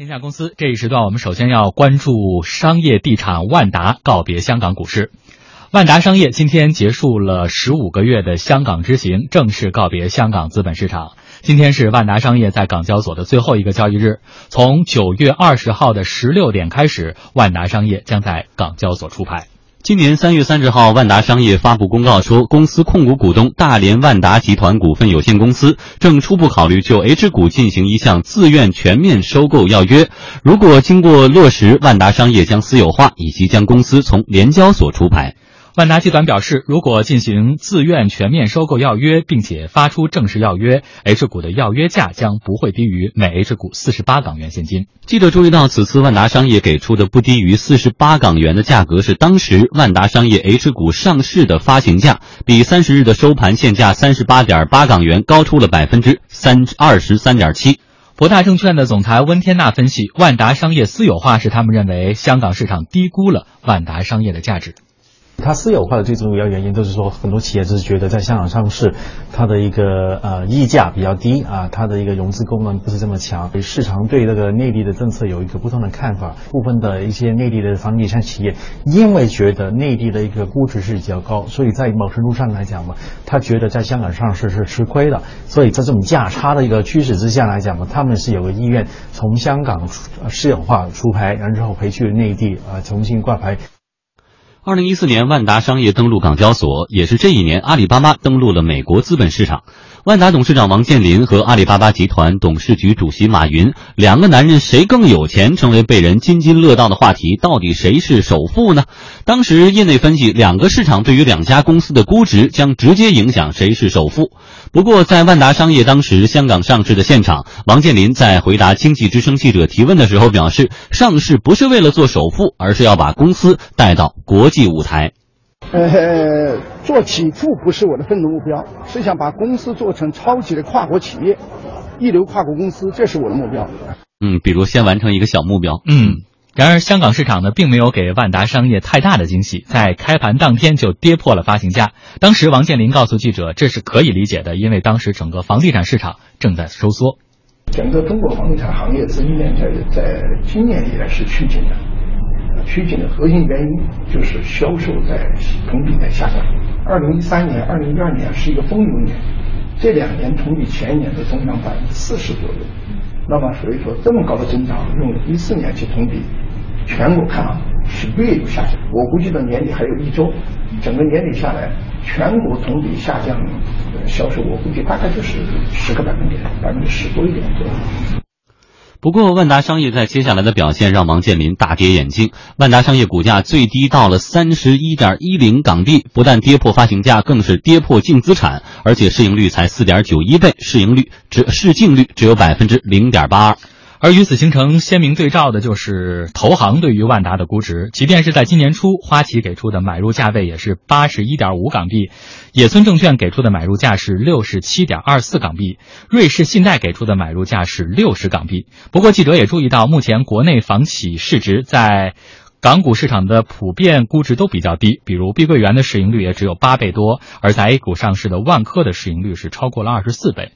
天下公司这一时段，我们首先要关注商业地产万达告别香港股市。万达商业今天结束了十五个月的香港之行，正式告别香港资本市场。今天是万达商业在港交所的最后一个交易日，从九月二十号的十六点开始，万达商业将在港交所出牌。今年三月三十号，万达商业发布公告说，公司控股股东大连万达集团股份有限公司正初步考虑就 H 股进行一项自愿全面收购要约。如果经过落实，万达商业将私有化，以及将公司从联交所出牌。万达集团表示，如果进行自愿全面收购要约，并且发出正式要约，H 股的要约价将不会低于每 H 股四十八港元现金。记者注意到，此次万达商业给出的不低于四十八港元的价格，是当时万达商业 H 股上市的发行价，比三十日的收盘现价三十八点八港元高出了百分之三二十三点七。博大证券的总裁温天纳分析，万达商业私有化是他们认为香港市场低估了万达商业的价值。它私有化的最主要原因都是说，很多企业就是觉得在香港上市，它的一个呃溢价比较低啊，它的一个融资功能不是这么强。市场对这个内地的政策有一个不同的看法，部分的一些内地的房地产企业，因为觉得内地的一个估值是比较高，所以在某程度上来讲嘛，他觉得在香港上市是吃亏的。所以在这种价差的一个趋势之下来讲嘛，他们是有个意愿从香港私有化出牌，然后回去内地啊重新挂牌。二零一四年，万达商业登陆港交所，也是这一年，阿里巴巴登陆了美国资本市场。万达董事长王健林和阿里巴巴集团董事局主席马云两个男人谁更有钱，成为被人津津乐道的话题。到底谁是首富呢？当时业内分析，两个市场对于两家公司的估值将直接影响谁是首富。不过，在万达商业当时香港上市的现场，王健林在回答经济之声记者提问的时候表示，上市不是为了做首富，而是要把公司带到国际舞台。呃，做起富不是我的奋斗目标，是想把公司做成超级的跨国企业，一流跨国公司，这是我的目标。嗯，比如先完成一个小目标。嗯，然而香港市场呢，并没有给万达商业太大的惊喜，在开盘当天就跌破了发行价。当时王健林告诉记者，这是可以理解的，因为当时整个房地产市场正在收缩，整个中国房地产行业资金链在在今年以来是趋紧的。趋紧的核心原因就是销售在同比在下降。二零一三年、二零一二年是一个风牛年，这两年同比前一年都增长百分之四十左右。那么所以说这么高的增长，用一四年去同比，全国看啊是略有下降。我估计到年底还有一周，整个年底下来，全国同比下降销售，我估计大概就是十个百分点，百分之十多一点左右。不过，万达商业在接下来的表现让王健林大跌眼镜。万达商业股价最低到了三十一点一零港币，不但跌破发行价，更是跌破净资产，而且市盈率才四点九一倍，市盈率只市净率只有百分之零点八二。而与此形成鲜明对照的就是投行对于万达的估值，即便是在今年初，花旗给出的买入价位也是八十一点五港币，野村证券给出的买入价是六十七点二四港币，瑞士信贷给出的买入价是六十港币。不过，记者也注意到，目前国内房企市值在港股市场的普遍估值都比较低，比如碧桂园的市盈率也只有八倍多，而在 A 股上市的万科的市盈率是超过了二十四倍。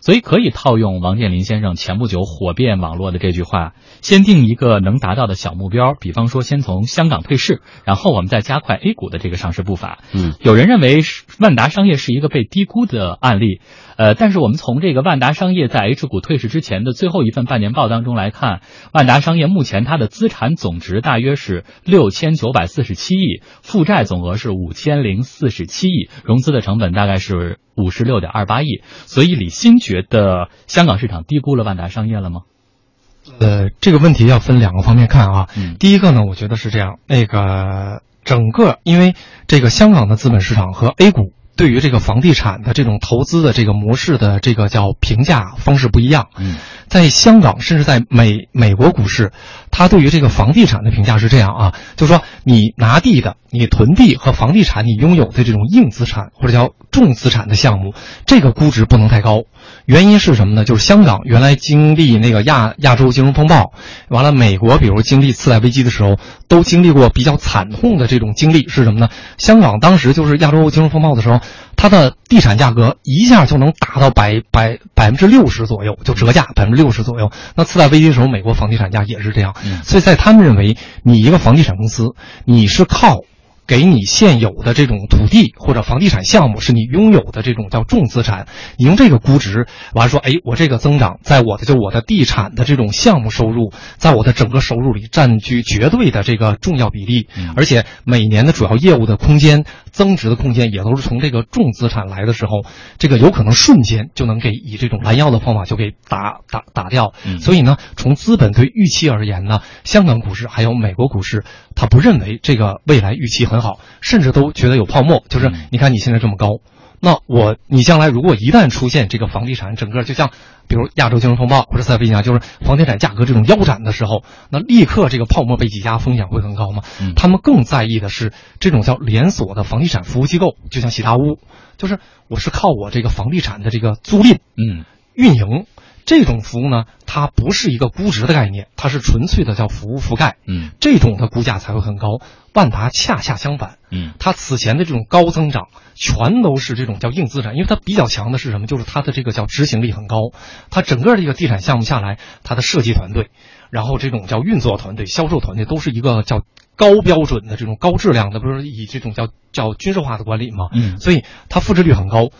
所以可以套用王健林先生前不久火遍网络的这句话：先定一个能达到的小目标，比方说先从香港退市，然后我们再加快 A 股的这个上市步伐。嗯，有人认为万达商业是一个被低估的案例，呃，但是我们从这个万达商业在 H 股退市之前的最后一份半年报当中来看，万达商业目前它的资产总值大约是六千九百四十七亿，负债总额是五千零四十七亿，融资的成本大概是。五十六点二八亿，所以李新觉得香港市场低估了万达商业了吗？呃，这个问题要分两个方面看啊。嗯，第一个呢，我觉得是这样，那个整个因为这个香港的资本市场和 A 股对于这个房地产的这种投资的这个模式的这个叫评价方式不一样。嗯，在香港甚至在美美国股市，它对于这个房地产的评价是这样啊，就是说你拿地的、你囤地和房地产你拥有的这种硬资产或者叫。重资产的项目，这个估值不能太高。原因是什么呢？就是香港原来经历那个亚亚洲金融风暴，完了美国比如经历次贷危机的时候，都经历过比较惨痛的这种经历是什么呢？香港当时就是亚洲金融风暴的时候，它的地产价格一下就能达到百百百分之六十左右，就折价百分之六十左右。那次贷危机的时候，美国房地产价也是这样。所以在他们认为，你一个房地产公司，你是靠。给你现有的这种土地或者房地产项目是你拥有的这种叫重资产，你用这个估值，完了说，哎，我这个增长在我的就我的地产的这种项目收入，在我的整个收入里占据绝对的这个重要比例，而且每年的主要业务的空间增值的空间也都是从这个重资产来的时候，这个有可能瞬间就能给以这种拦腰的方法就给打打打掉。所以呢，从资本对预期而言呢，香港股市还有美国股市，他不认为这个未来预期很。好，甚至都觉得有泡沫。就是你看你现在这么高，那我你将来如果一旦出现这个房地产整个就像，比如亚洲金融风暴或者再飞讲，就是房地产价格这种腰斩的时候，那立刻这个泡沫被挤压，风险会很高吗？他们更在意的是这种叫连锁的房地产服务机构，就像喜达屋，就是我是靠我这个房地产的这个租赁，嗯，运营。这种服务呢，它不是一个估值的概念，它是纯粹的叫服务覆盖。嗯，这种的估价才会很高。万达恰恰相反，嗯，它此前的这种高增长，全都是这种叫硬资产，因为它比较强的是什么？就是它的这个叫执行力很高。它整个这个地产项目下来，它的设计团队，然后这种叫运作团队、销售团队，都是一个叫高标准的这种高质量的，不是以这种叫叫军事化的管理嘛？嗯，所以它复制率很高。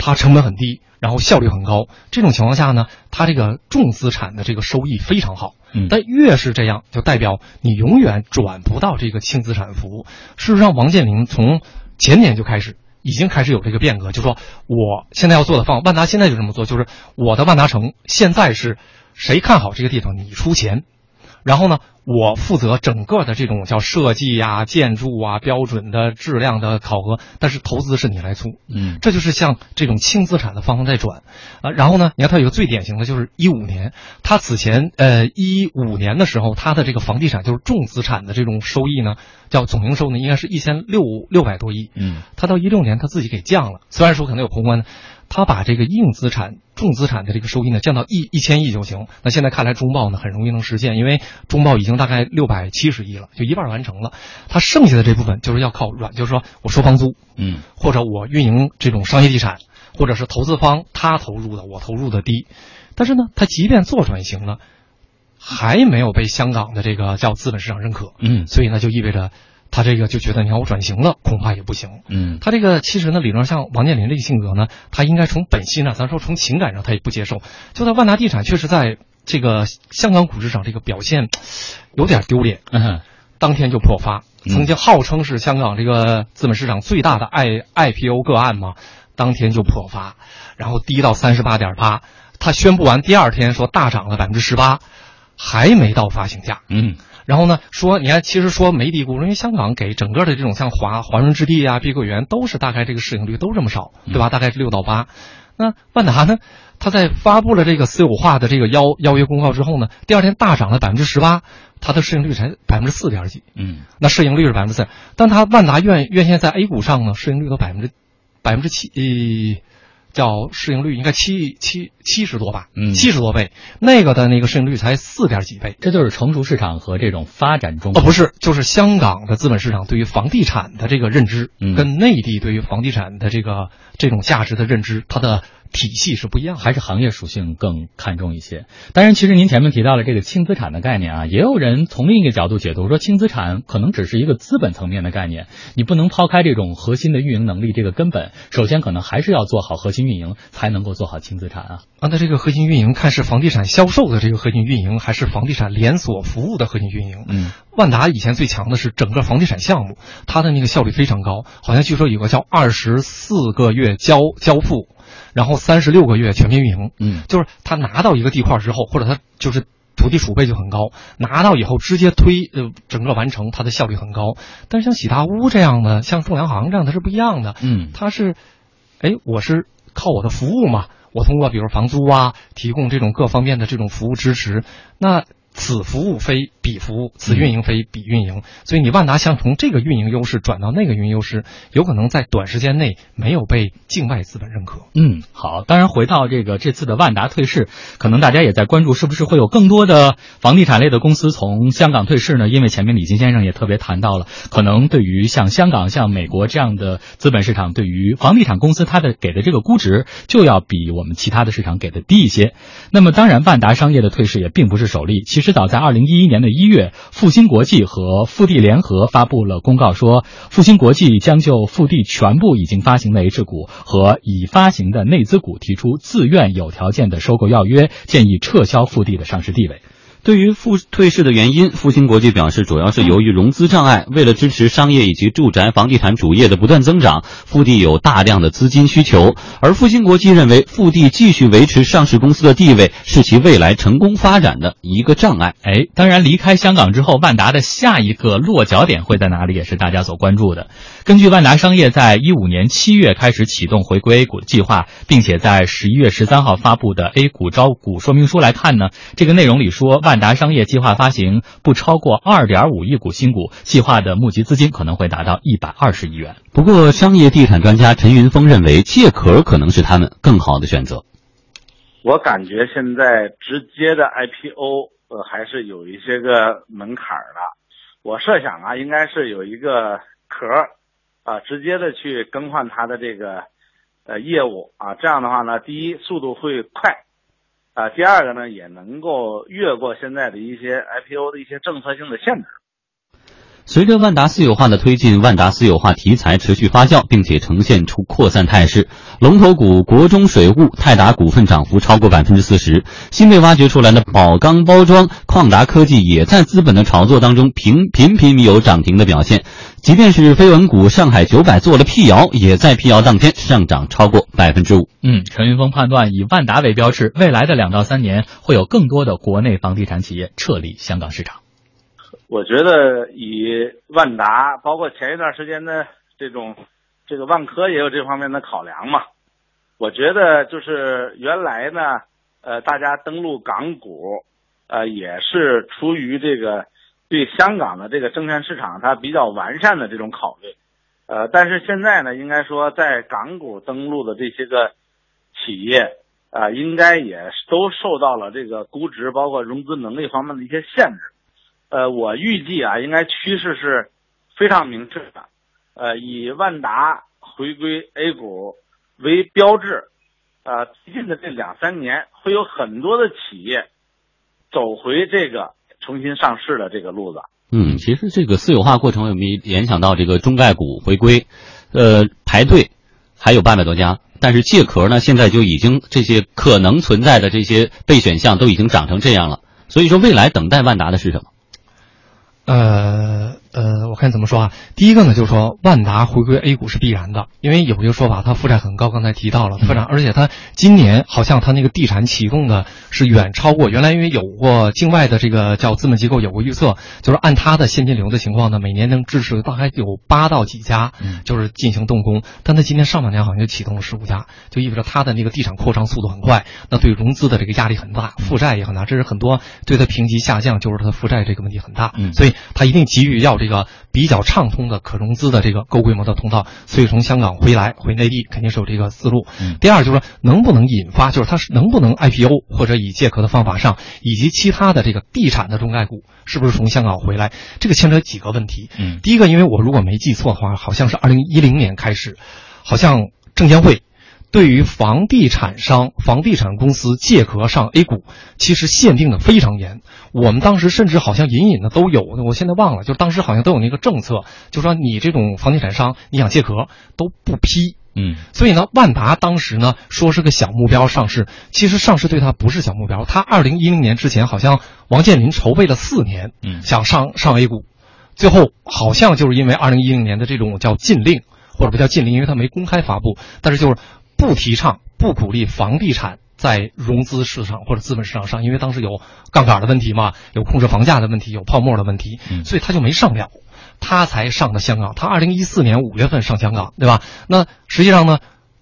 它成本很低，然后效率很高。这种情况下呢，它这个重资产的这个收益非常好。嗯，但越是这样，就代表你永远转不到这个轻资产服务。事实上，王健林从前年就开始，已经开始有这个变革，就说我现在要做的方，万达现在就这么做，就是我的万达城现在是谁看好这个地方，你出钱。然后呢，我负责整个的这种叫设计呀、建筑啊、标准的质量的考核，但是投资是你来出，嗯，这就是像这种轻资产的方向在转，啊，然后呢，你看它有个最典型的就是一五年，它此前呃一五年的时候，它的这个房地产就是重资产的这种收益呢，叫总营收呢，应该是一千六六百多亿，嗯，它到一六年它自己给降了，虽然说可能有宏观。他把这个硬资产、重资产的这个收益呢降到一一千亿就行。那现在看来，中报呢很容易能实现，因为中报已经大概六百七十亿了，就一半完成了。他剩下的这部分就是要靠软，就是说我收房租，嗯，或者我运营这种商业地产，或者是投资方他投入的，我投入的低。但是呢，他即便做转型了，还没有被香港的这个叫资本市场认可，嗯，所以呢，就意味着。他这个就觉得，你看我转型了，恐怕也不行。嗯，他这个其实呢，理论上像王健林这个性格呢，他应该从本心呢，咱说从情感上他也不接受。就在万达地产确实在这个香港股市上这个表现有点丢脸，嗯，当天就破发。曾经号称是香港这个资本市场最大的 I IPO 个案嘛，当天就破发，然后低到三十八点八。他宣布完第二天说大涨了百分之十八，还没到发行价。嗯。然后呢，说你看，其实说没低估，因为香港给整个的这种像华华润置地啊、碧桂园都是大概这个市盈率都这么少，对吧？大概是六到八。那万达呢？他在发布了这个私有化的这个邀邀约公告之后呢，第二天大涨了百分之十八，它的市盈率才百分之四点几。嗯，那市盈率是百分之四，但它万达院院线在 A 股上呢，市盈率都百分之百分之七。叫市盈率应该七七七十多吧，嗯，七十多倍，那个的那个市盈率才四点几倍，这就是成熟市场和这种发展中哦，不是，就是香港的资本市场对于房地产的这个认知，跟内地对于房地产的这个这种价值的认知，它的。体系是不一样，还是行业属性更看重一些？当然，其实您前面提到了这个轻资产的概念啊，也有人从另一个角度解读，说轻资产可能只是一个资本层面的概念，你不能抛开这种核心的运营能力这个根本。首先，可能还是要做好核心运营，才能够做好轻资产啊。啊，那这个核心运营看是房地产销售的这个核心运营，还是房地产连锁服务的核心运营？嗯，万达以前最强的是整个房地产项目，它的那个效率非常高，好像据说有个叫二十四个月交交付。然后三十六个月全面运营，嗯，就是他拿到一个地块之后，或者他就是土地储备就很高，拿到以后直接推呃整个完成，它的效率很高。但是像喜大屋这样的，像众粮行这样，它是不一样的，嗯，它是，哎，我是靠我的服务嘛，我通过比如房租啊，提供这种各方面的这种服务支持，那。此服务非彼服务，此运营非彼运营，所以你万达想从这个运营优势转到那个运营优势，有可能在短时间内没有被境外资本认可。嗯，好。当然，回到这个这次的万达退市，可能大家也在关注，是不是会有更多的房地产类的公司从香港退市呢？因为前面李金先生也特别谈到了，可能对于像香港、像美国这样的资本市场，对于房地产公司它的给的这个估值就要比我们其他的市场给的低一些。那么，当然，万达商业的退市也并不是首例。其实早在二零一一年的一月，复兴国际和复地联合发布了公告，说复兴国际将就复地全部已经发行的 H 股和已发行的内资股提出自愿有条件的收购要约，建议撤销复地的上市地位。对于复退市的原因，复兴国际表示，主要是由于融资障碍。为了支持商业以及住宅房地产主业的不断增长，复地有大量的资金需求。而复兴国际认为，复地继续维持上市公司的地位是其未来成功发展的一个障碍。哎，当然，离开香港之后，万达的下一个落脚点会在哪里，也是大家所关注的。根据万达商业在一五年七月开始启动回归 A 股的计划，并且在十一月十三号发布的 A 股招股说明书来看呢，这个内容里说万。达商业计划发行不超过二点五亿股新股，计划的募集资金可能会达到一百二十亿元。不过，商业地产专家陈云峰认为，借壳可能是他们更好的选择。我感觉现在直接的 IPO，呃，还是有一些个门槛的。我设想啊，应该是有一个壳，啊，直接的去更换它的这个呃业务啊，这样的话呢，第一速度会快。啊，第二个呢，也能够越过现在的一些 IPO 的一些政策性的限制。随着万达私有化的推进，万达私有化题材持续发酵，并且呈现出扩散态势。龙头股国中水务、泰达股份涨幅超过百分之四十，新被挖掘出来的宝钢包装、旷达科技也在资本的炒作当中频频频有涨停的表现。即便是飞文股上海九百做了辟谣，也在辟谣当天上涨超过百分之五。嗯，陈云峰判断，以万达为标志，未来的两到三年会有更多的国内房地产企业撤离香港市场。我觉得以万达，包括前一段时间的这种这个万科也有这方面的考量嘛。我觉得就是原来呢，呃，大家登陆港股，呃，也是出于这个。对香港的这个证券市场，它比较完善的这种考虑，呃，但是现在呢，应该说在港股登陆的这些个企业，啊，应该也都受到了这个估值包括融资能力方面的一些限制，呃，我预计啊，应该趋势是非常明确的，呃，以万达回归 A 股为标志，呃，最近的这两三年会有很多的企业走回这个。重新上市的这个路子，嗯，其实这个私有化过程有没有联想到这个中概股回归？呃，排队还有八百多家，但是借壳呢，现在就已经这些可能存在的这些备选项都已经涨成这样了。所以说，未来等待万达的是什么？呃。呃，我看怎么说啊？第一个呢，就是说万达回归 A 股是必然的，因为有一个说法，它负债很高，刚才提到了负债，而且它今年好像它那个地产启动的是远超过原来，因为有过境外的这个叫资本机构有过预测，就是按它的现金流的情况呢，每年能支持大概有八到几家，就是进行动工，但它今年上半年好像就启动了十五家，就意味着它的那个地产扩张速度很快，那对融资的这个压力很大，负债也很大，这是很多对它评级下降，就是它的负债这个问题很大，所以它一定急于要。这个比较畅通的可融资的这个高规模的通道，所以从香港回来回内地肯定是有这个思路。第二就是说，能不能引发，就是它是能不能 IPO 或者以借壳的方法上，以及其他的这个地产的中概股是不是从香港回来，这个牵扯几个问题。嗯，第一个，因为我如果没记错的话，好像是二零一零年开始，好像证监会。对于房地产商、房地产公司借壳上 A 股，其实限定的非常严。我们当时甚至好像隐隐的都有，我现在忘了，就当时好像都有那个政策，就说你这种房地产商你想借壳都不批。嗯，所以呢，万达当时呢说是个小目标上市，其实上市对它不是小目标。它二零一零年之前好像王健林筹备了四年，嗯，想上上 A 股，最后好像就是因为二零一零年的这种叫禁令，或者不叫禁令，因为它没公开发布，但是就是。不提倡、不鼓励房地产在融资市场或者资本市场上，因为当时有杠杆的问题嘛，有控制房价的问题，有泡沫的问题，所以他就没上了，他才上的香港。他二零一四年五月份上香港，对吧？那实际上呢，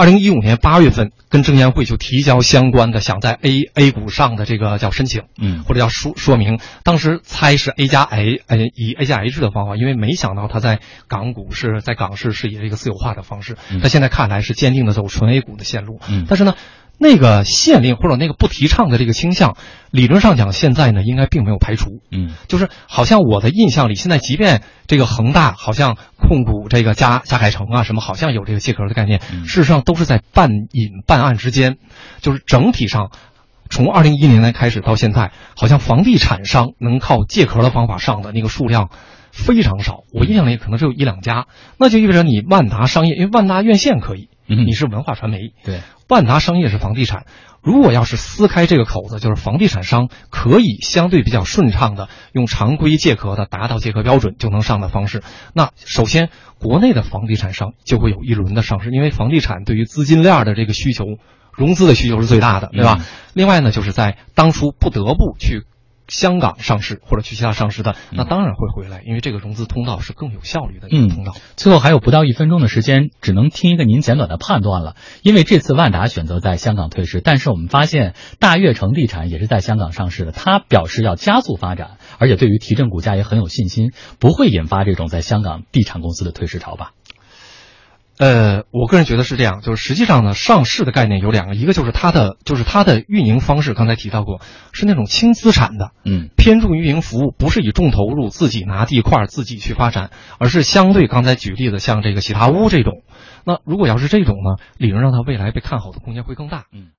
二零一五年八月份跟证监会就提交相关的想在 A A 股上的这个叫申请，嗯。或者叫说说明，当时猜是 A 加 A，呃，以 A 加 H 的方法，因为没想到它在港股是在港市是以这个私有化的方式，嗯。但现在看来是坚定的走纯 A 股的线路，嗯。但是呢。那个限令或者那个不提倡的这个倾向，理论上讲，现在呢应该并没有排除。嗯就是好像我的印象里，现在即便这个恒大好像控股这个嘉嘉凯城啊什么，好像有这个借壳的概念，嗯事实上都是在半隐半暗之间，就是整体上。从二零一一年开始到现在，好像房地产商能靠借壳的方法上的那个数量非常少，我印象里可能只有一两家。那就意味着你万达商业，因为万达院线可以，嗯。你是文化传媒，对，万达商业是房地产。如果要是撕开这个口子，就是房地产商可以相对比较顺畅的用常规借壳的达到借壳标准就能上的方式，那首先国内的房地产商就会有一轮的上市，因为房地产对于资金链的这个需求，融资的需求是最大的，对吧？嗯。另外呢，就是在当初不得不去香港上市或者去其他上市的，那当然会回来，因为这个融资通道是更有效率的一个通道。最后还有不到一分钟的时间，只能听一个您简短的判断了。因为这次万达选择在香港退市，但是我们发现大悦城地产也是在香港上市的，他表示要加速发展，而且对于提振股价也很有信心，不会引发这种在香港地产公司的退市潮吧？呃，我个人觉得是这样，就是实际上呢，上市的概念有两个，一个就是它的就是它的运营方式，刚才提到过，是那种轻资产的，嗯偏重于运营服务，不是以重投入自己拿地块儿自己去发展，而是相对刚才举例的像这个喜茶屋这种。那如果要是这种呢，理论上它未来被看好的空间会更大。嗯。